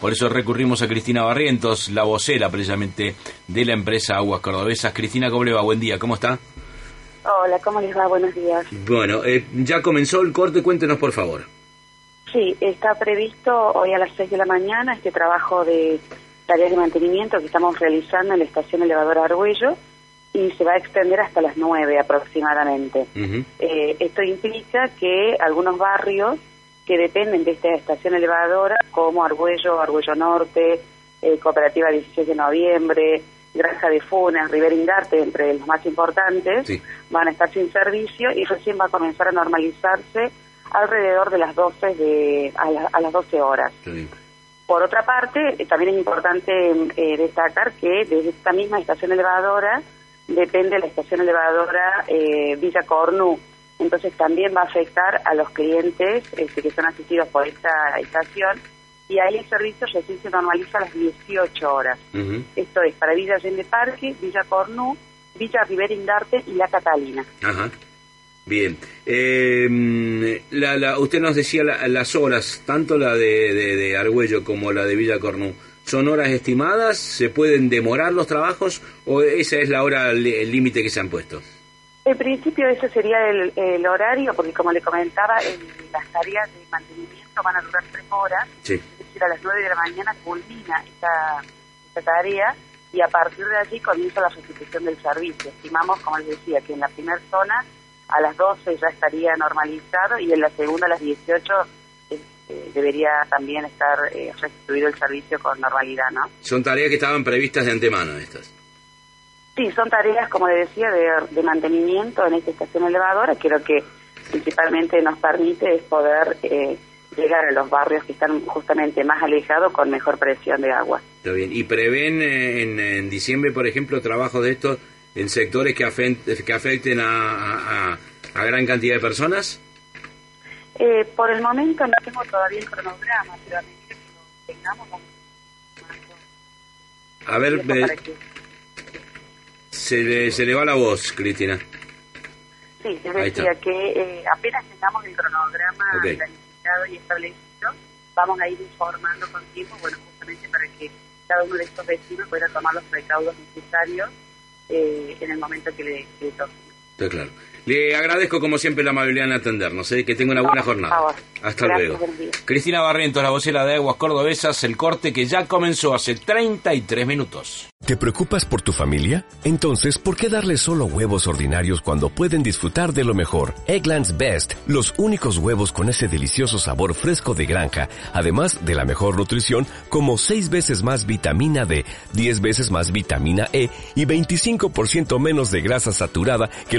Por eso recurrimos a Cristina Barrientos, la vocera precisamente de la empresa Aguas Cordobesas. Cristina, ¿cómo le va? Buen día, ¿cómo está? Hola, ¿cómo les va? Buenos días. Bueno, eh, ya comenzó el corte, cuéntenos por favor. Sí, está previsto hoy a las 6 de la mañana este trabajo de tareas de mantenimiento que estamos realizando en la estación elevadora Argüello y se va a extender hasta las 9 aproximadamente. Eh, esto implica que algunos barrios que dependen de esta estación elevadora, como Argüello, Argüello Norte, eh, Cooperativa 16 de Noviembre, Granja de Funas, Rivera Indarte, entre los más importantes, Sí. van a estar sin servicio y recién va a comenzar a normalizarse alrededor de las 12 de, a, la- a las 12 horas. Sí. Por otra parte, eh, también es importante eh, destacar que desde esta misma estación elevadora depende la estación elevadora eh, Villa Cornú. Entonces también va a afectar a los clientes este, que son asistidos por esta estación y ahí el servicio recién se normaliza a las 18 horas. Esto es para Villa Allende Parque, Villa Cornú, Villa Rivera Indarte y La Catalina. Ajá. Bien. Eh, la, la- usted nos decía la- las horas, tanto la de, de, de Argüello como la de Villa Cornú. ¿Son horas estimadas? ¿Se pueden demorar los trabajos? ¿O esa es la hora, el límite que se han puesto? En principio ese sería el, el horario, porque como le comentaba, el- las tareas de mantenimiento van a durar tres horas, Sí. es decir, a las nueve de la mañana culmina esta, esta tarea y a partir de allí comienza la restitución del servicio. Estimamos, como les decía, que en la primera zona a las 12 ya estaría normalizado y en la segunda a las 18 este, debería también estar eh, restituido el servicio con normalidad, ¿no? Son tareas que estaban previstas de antemano estas. Sí, son tareas, como le decía, de, de mantenimiento en esta estación elevadora, que lo que principalmente nos permite es poder eh, llegar a los barrios que están justamente más alejados con mejor presión de agua. Está bien. ¿Y prevén eh, en, en diciembre, por ejemplo, trabajos de estos en sectores que, afen- que afecten a, a- a- gran cantidad de personas? Eh, por el momento no tengo todavía el cronograma, pero a medida que lo tengamos A ver, eh, se, le, se le va la voz, Cristina. Sí, Ahí decía que eh, apenas tengamos el cronograma Ok. planificado y establecido, vamos a ir informando con tiempo, bueno, justamente para que cada uno de estos vecinos pueda tomar los recaudos necesarios eh, en el momento que le, que le toque. Está claro. Le agradezco como siempre la amabilidad en atendernos. ¿eh? Que tenga una buena jornada. Hasta Gracias, luego. Cristina Barrientos, la vocera de Aguas Cordobesas, el corte que ya comenzó hace 33 minutos. ¿Te preocupas por tu familia? Entonces, ¿por qué darles solo huevos ordinarios cuando pueden disfrutar de lo mejor? Eggland's Best, los únicos huevos con ese delicioso sabor fresco de granja, además de la mejor nutrición, como 6 veces más vitamina D, 10 veces más vitamina E y 25% menos de grasa saturada que